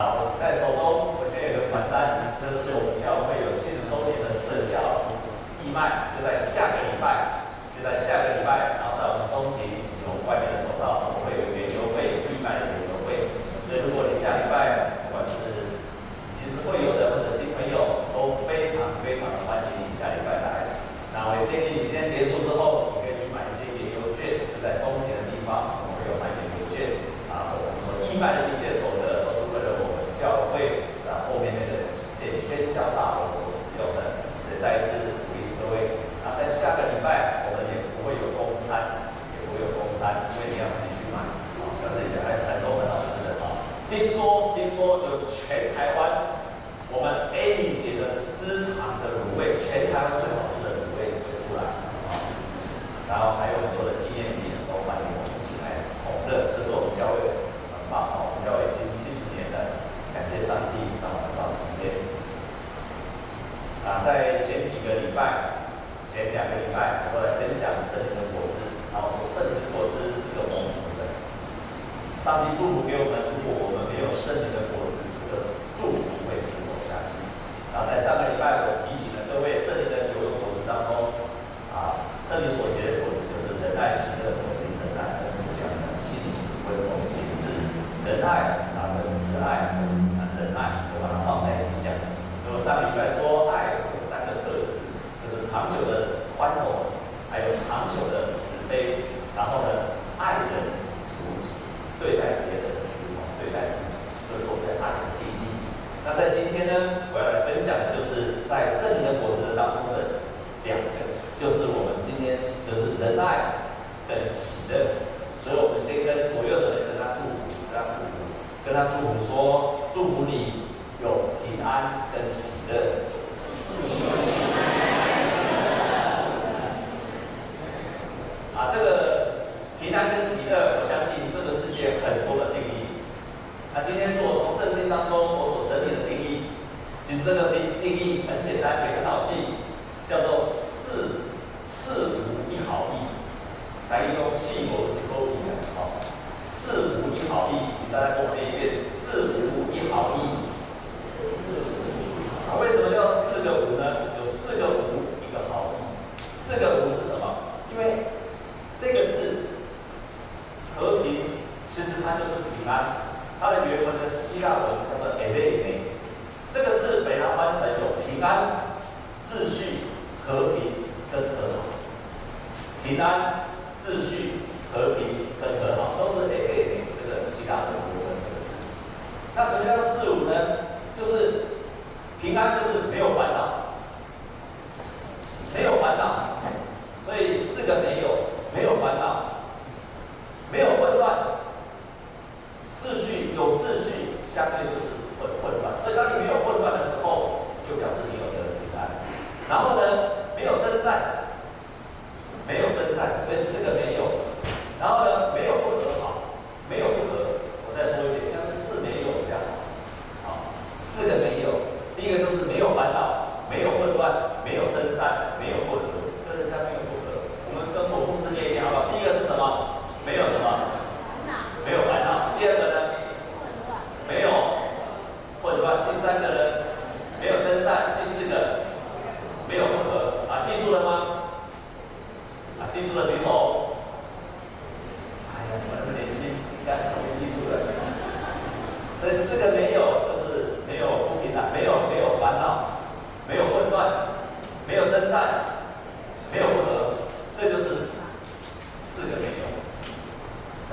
好在手中我现有个传单这是我们教会有限公司的社交义卖。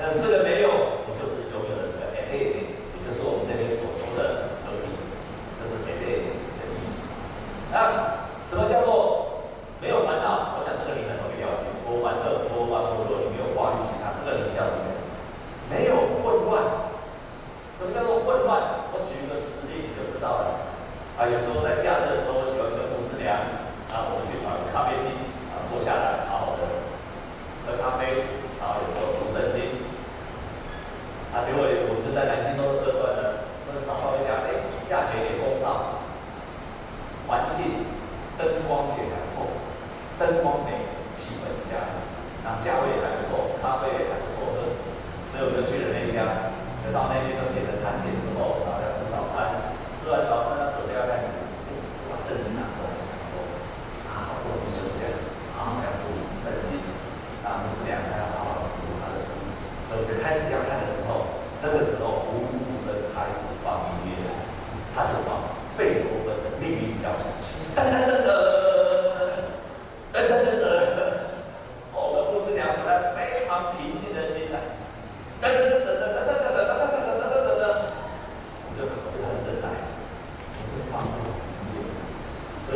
Essa é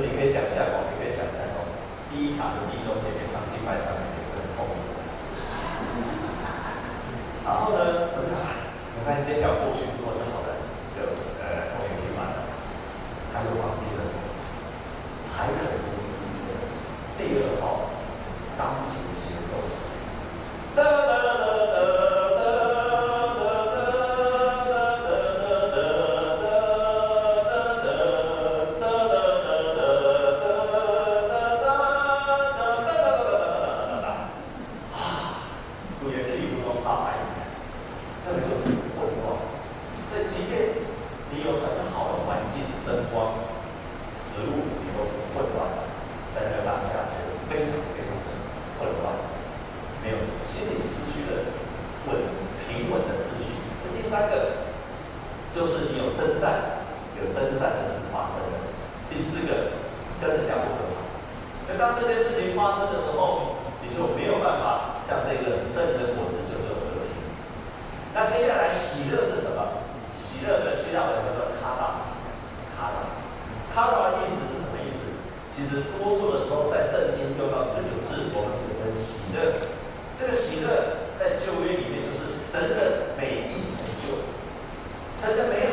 你可以想象哦，你可以想象哦，第一场的弟兄姐妹丧亲上面也是很痛苦的。然后呢，等下，你看这条过去之后就好了，就呃后面就乱了，看住啊。神的美意成就，神的美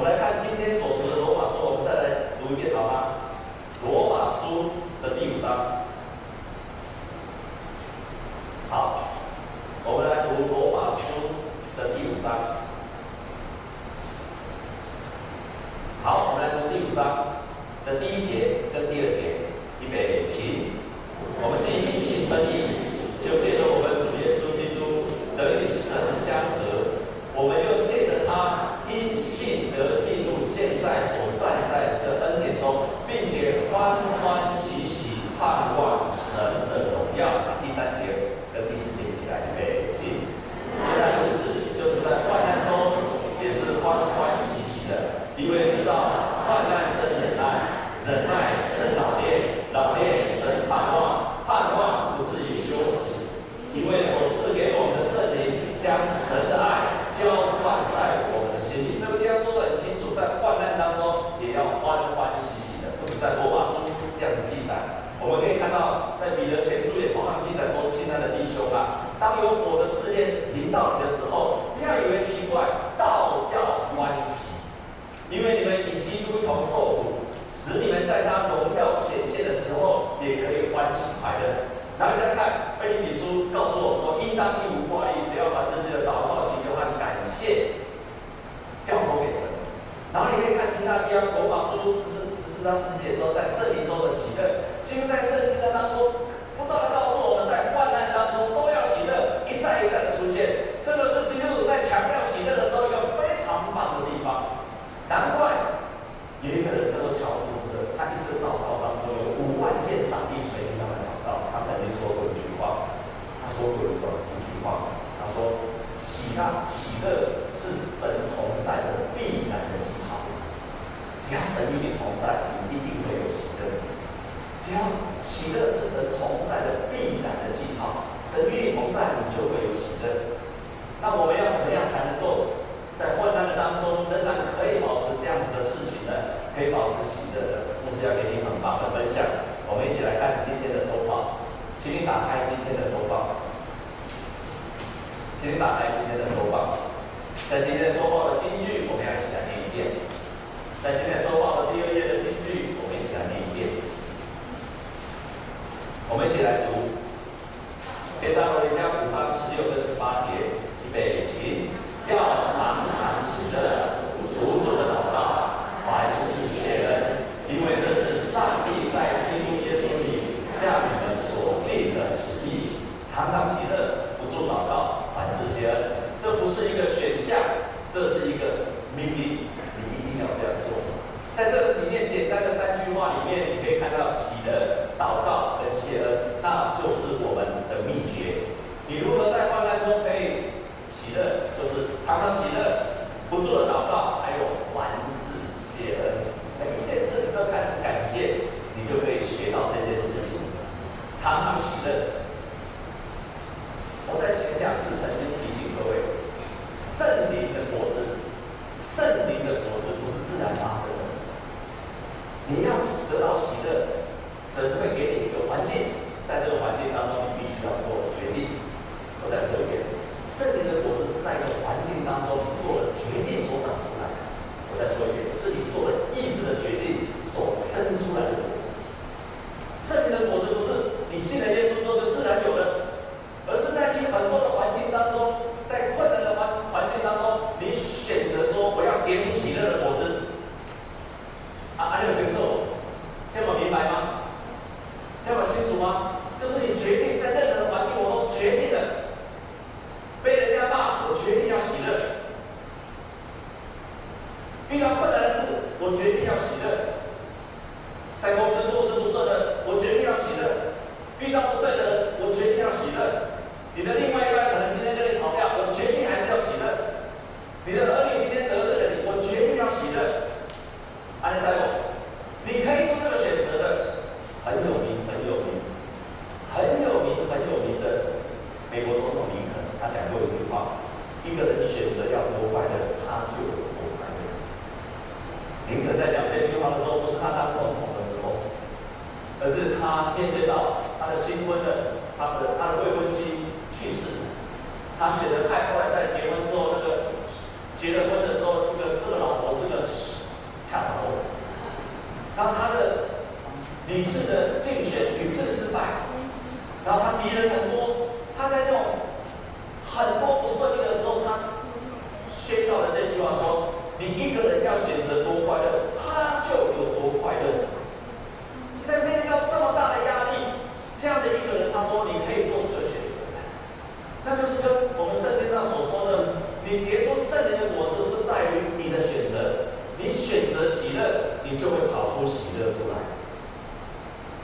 我们来看今天所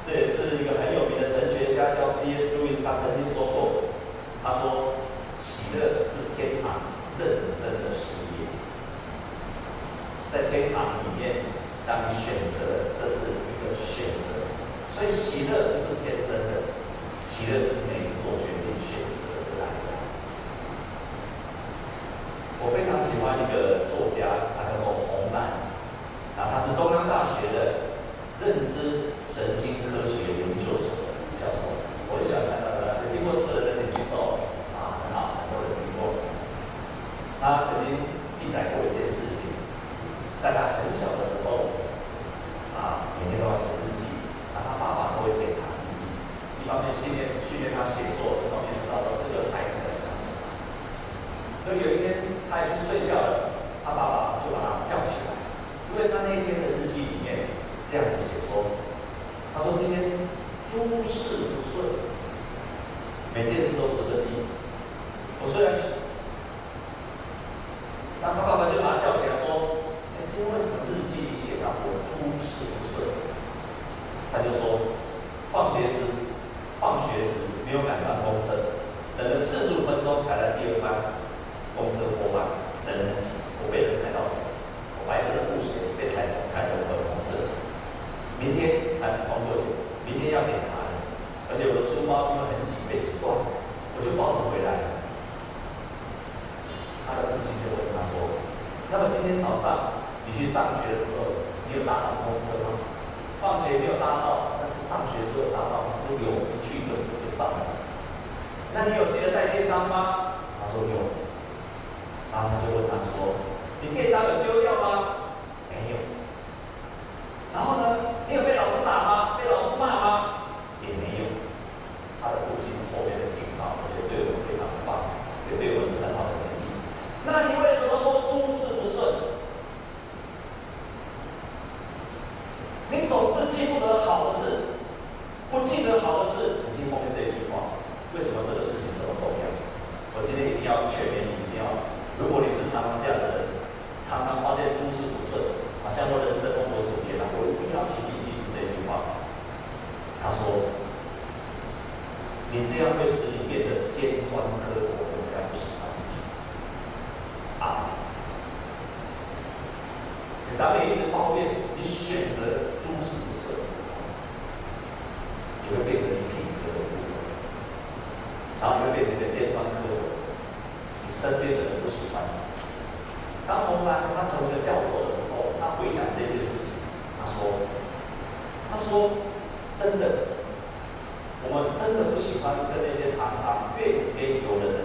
这也是一个很有名的神学家叫 C.S. Lewis，他曾经说过，他说喜乐是天堂认真的实验，在天堂里面，当你选择，这是一个选择，所以喜乐不是天生的，喜乐是。你会变成一个品德，然后你会变成一个尖酸刻薄，你身边的人不喜欢你。当红呢，他成为了教授的时候，他回想这件事情，他说：“他说真的，我们真的不喜欢跟那些常常怨天尤人。”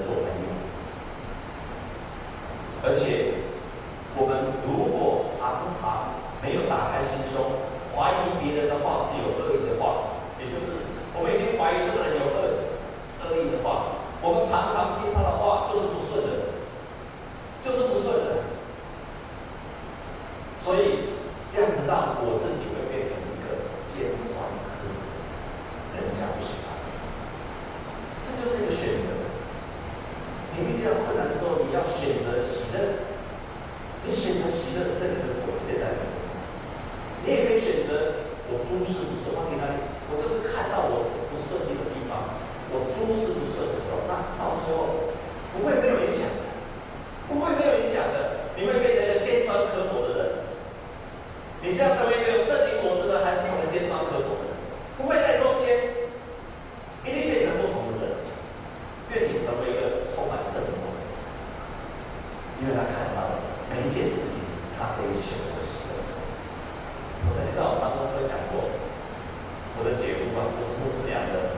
不是两个。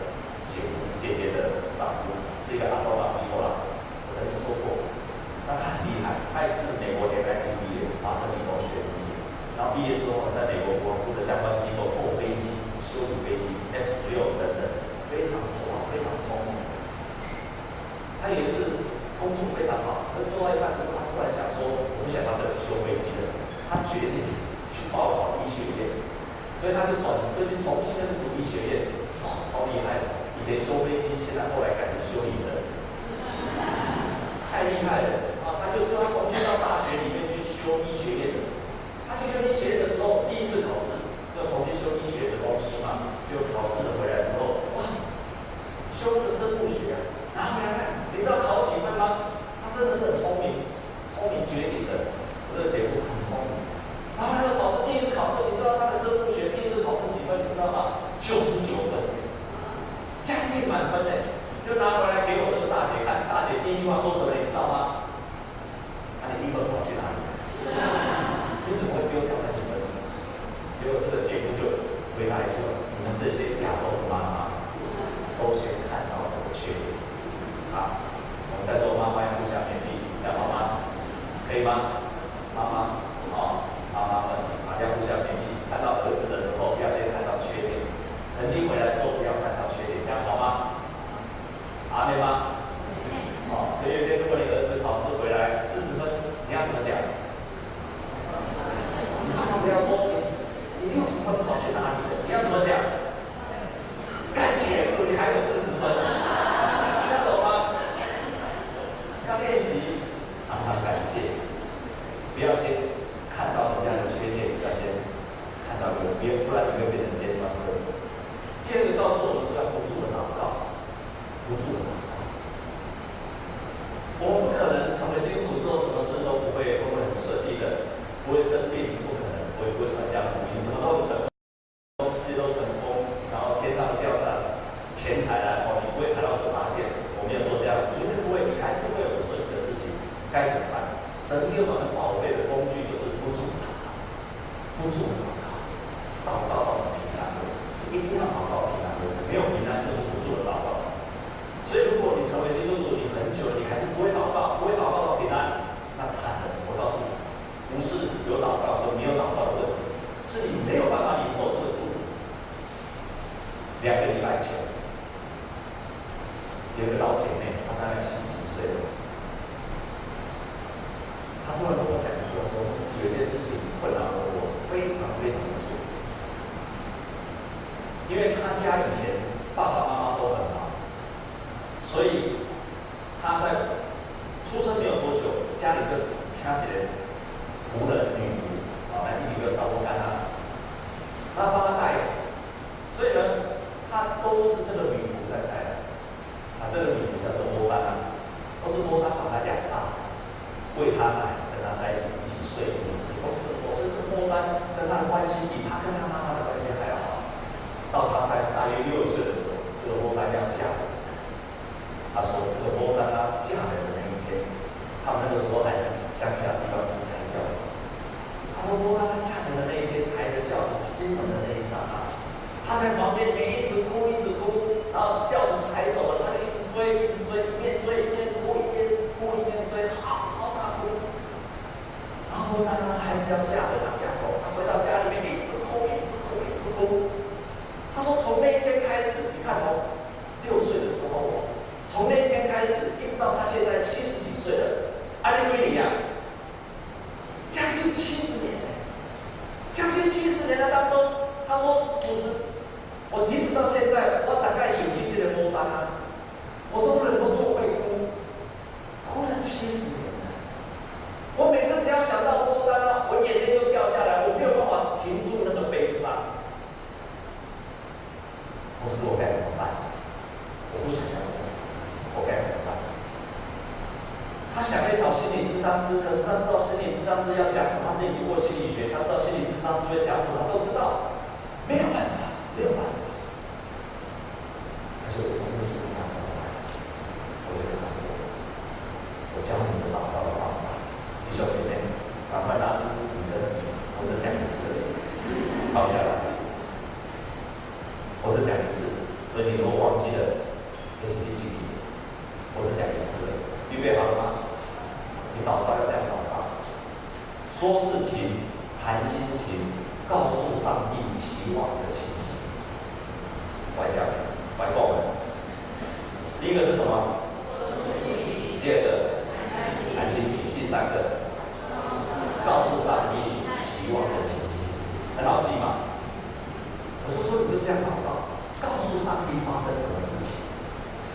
好，我们在做妈妈要互相勉励，要好吗？可以吗？是你没有办法，你做出的祝福。两个礼拜前，有个老姐妹，她大概。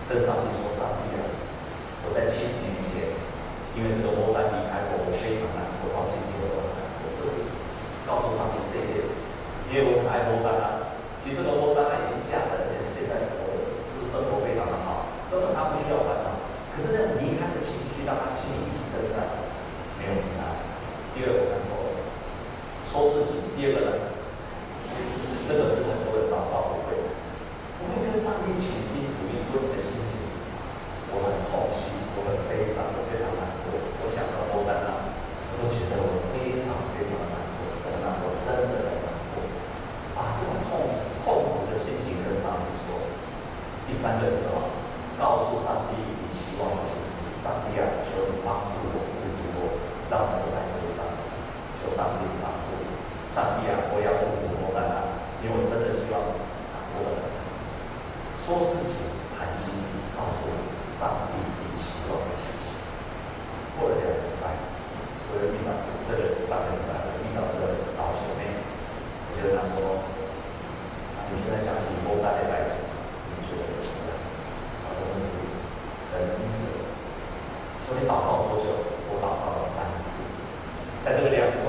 dessa responsabilidade. 昨天祷告多久？我祷告了三次，在这个两。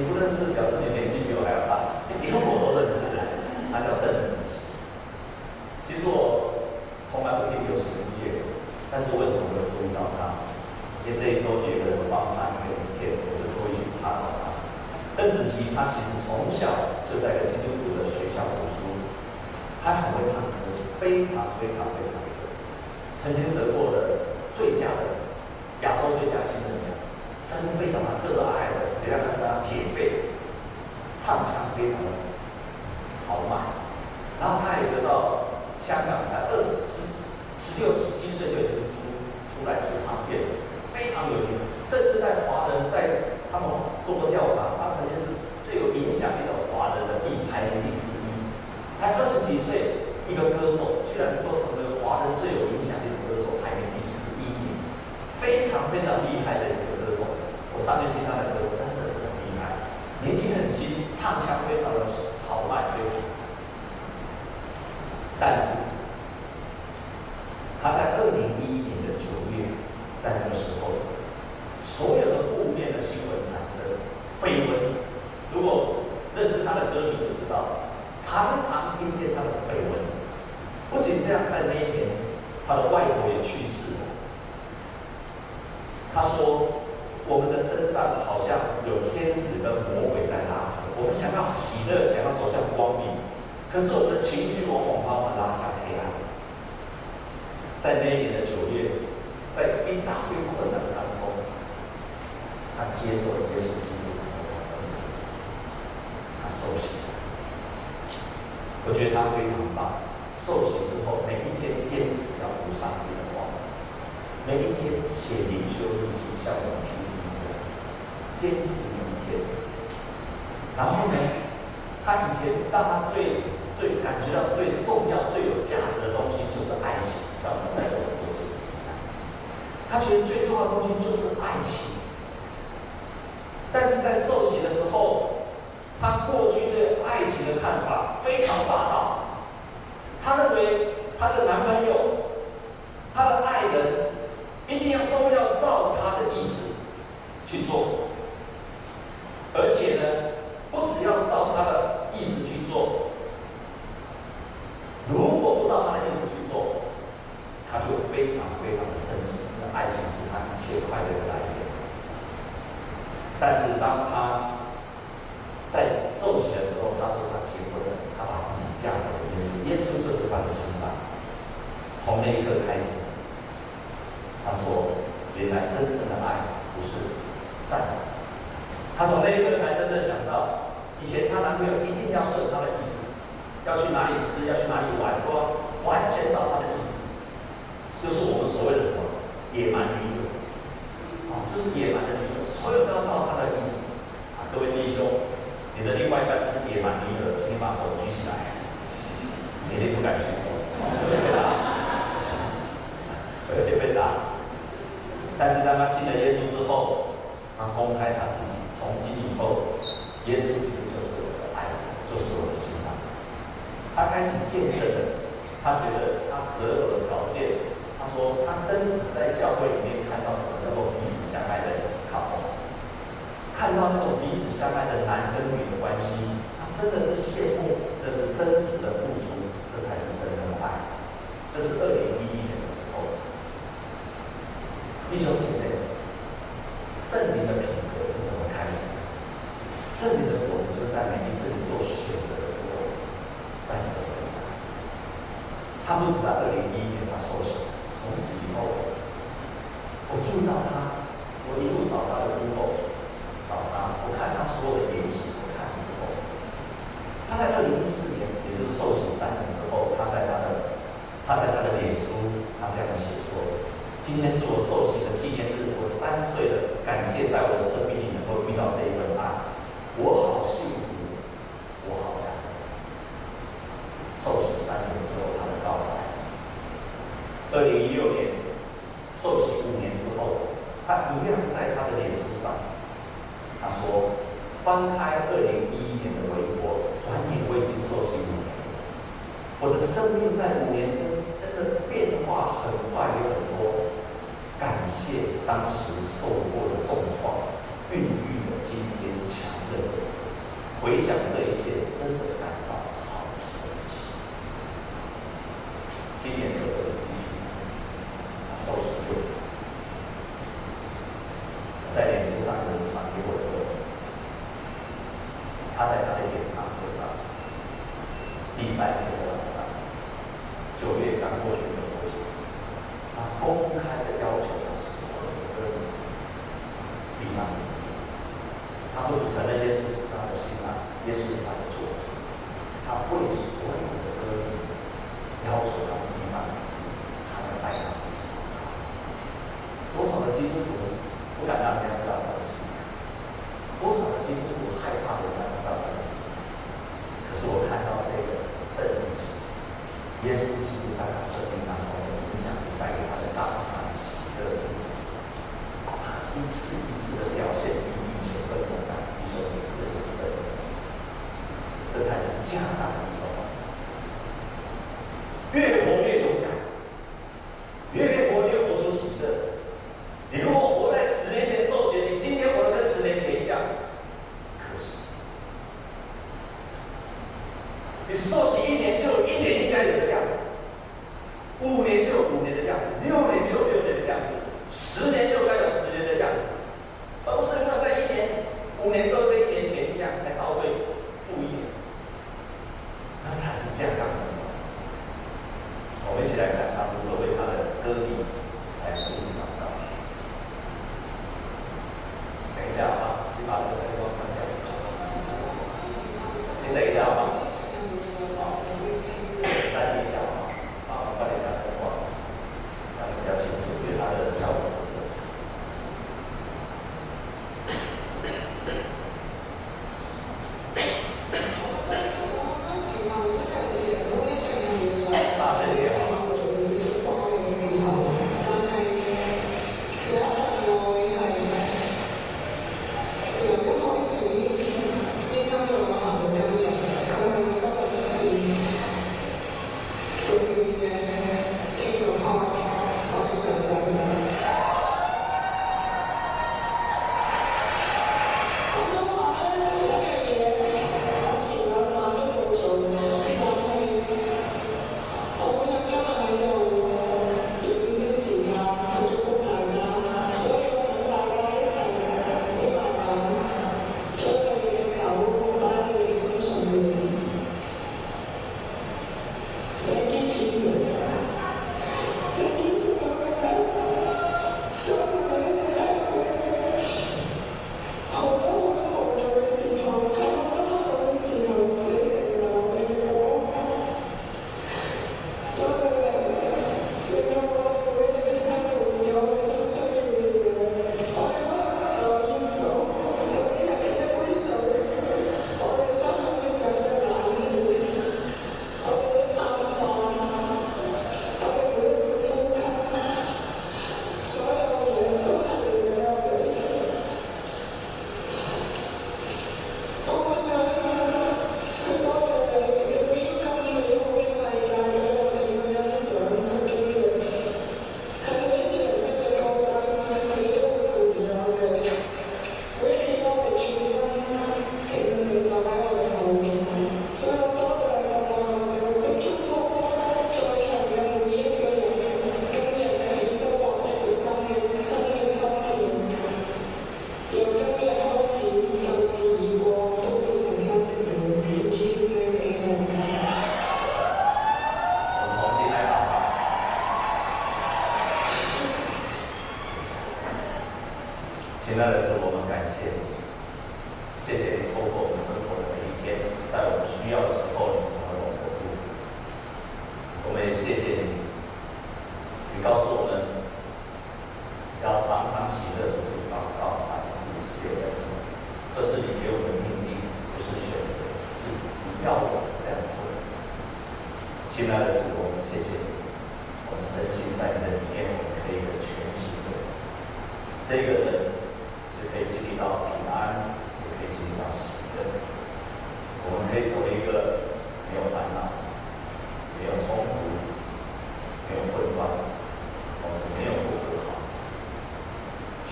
你不认识，表示你年纪比我还要大。连我都认识的，他叫邓紫棋。其实我从来不听流行音乐，但是我为什么会注意到他？因为这一周有一个人放他一个影片，我就注意去查到他。邓紫棋她其实从小就在一个基督徒的学校读书，她很会唱歌，非常非常非常的，曾经得过的最佳的亚洲最佳新人奖，声音非常的个子矮矮的，人家看他铁肺。唱腔非常的豪迈，然后他也得到香港才二十四、十六、十七岁就已经出出来出唱片，非常有名。甚至在华人在他们做过调查，他曾经是最有影响力的华人的第排名第十一。才二十几岁一个歌手，居然能够成为华人最有影响力的歌手，排名第十一名，非常非常厉害的一个歌手。我上面听他的歌，真的是很厉害，年轻很轻。唱腔非常的豪迈，非常。但是他在二零一一年的九月，在那个时候，所有的负面的新闻产生，绯闻。如果认识他的歌迷就知道，常常听见他的绯闻。不仅这样，在那一年，也去世了。他说。我们的身上好像有天使跟魔鬼在拉扯，我们想要喜乐，想要走向光明，可是我们的情绪往往把我们拉向黑暗。在那一年的九月，在一大堆困难当中，他接受了耶稣基督成为他生命，他受洗。我觉得他非常棒，受洗之后每一天坚持要读上帝的话，每一天写灵修日记，向我们提。坚持每一天，然后呢，他以前让他最最感觉到最重要、最有价值的东西就是爱情，像我们在座的各位，他觉得最重要的东西就是爱情。但是在受洗的时候，他过去对爱情的看法非常霸道，他认为他的男朋友、他的爱人一定要都要照他的意思去做。而且呢，不只要照他的意思去做，如果不照他的意思去做，他就非常非常的生气。那爱情是他一切快乐的来源。但是当他在受洗的时候，他说他结婚了，他把自己嫁给了耶稣，耶稣就是他的新郎。从那一刻开始，他说，原来真正的爱不是在。她从那一刻才真的想到，以前她男朋友一定要顺她的意思，要去哪里吃，要去哪里玩，都要完全照她的意思，就是我们所谓的什么野蛮女友，啊，就是野蛮的女友，所有都要照她的意思。啊，各位弟兄，你的另外一半是野蛮女友，请你把手举起来，你也不敢举但是当他信了耶稣之后，他公开他自己。从今以后，耶稣基督就是我的爱，就是我的新郎。他开始见证了，他觉得他择偶的条件，他说他真实在教会里面看到什么叫做彼此相爱的靠，看到那种彼此相爱的男跟女的关系，他真的是羡慕，这是真实的付出，这才是真正的爱。这是二零弟兄姐妹，圣灵的品格是怎么开始的？圣灵的果子就是在每一次你做选择的时候，在你的身上。他不是在二零一一年他受洗，从此以后，我注意到他，我一路找他的路后，找他，我看他所有的言行，我看后，他在二零一四年也是受洗三年之后，他在他的他在他的脸书，他这样写说。今天是我寿星的纪念日我三岁了感谢在我生命里能够遇到这一份爱。我好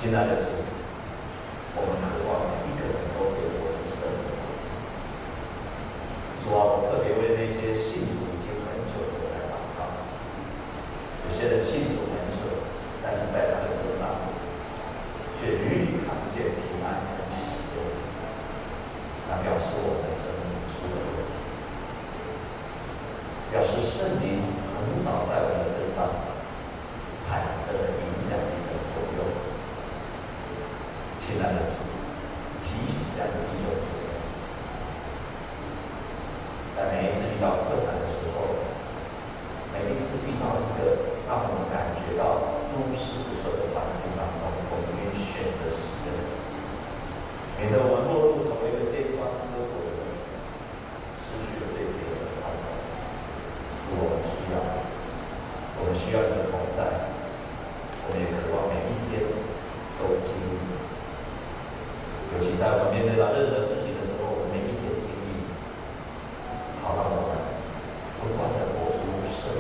Scenarios.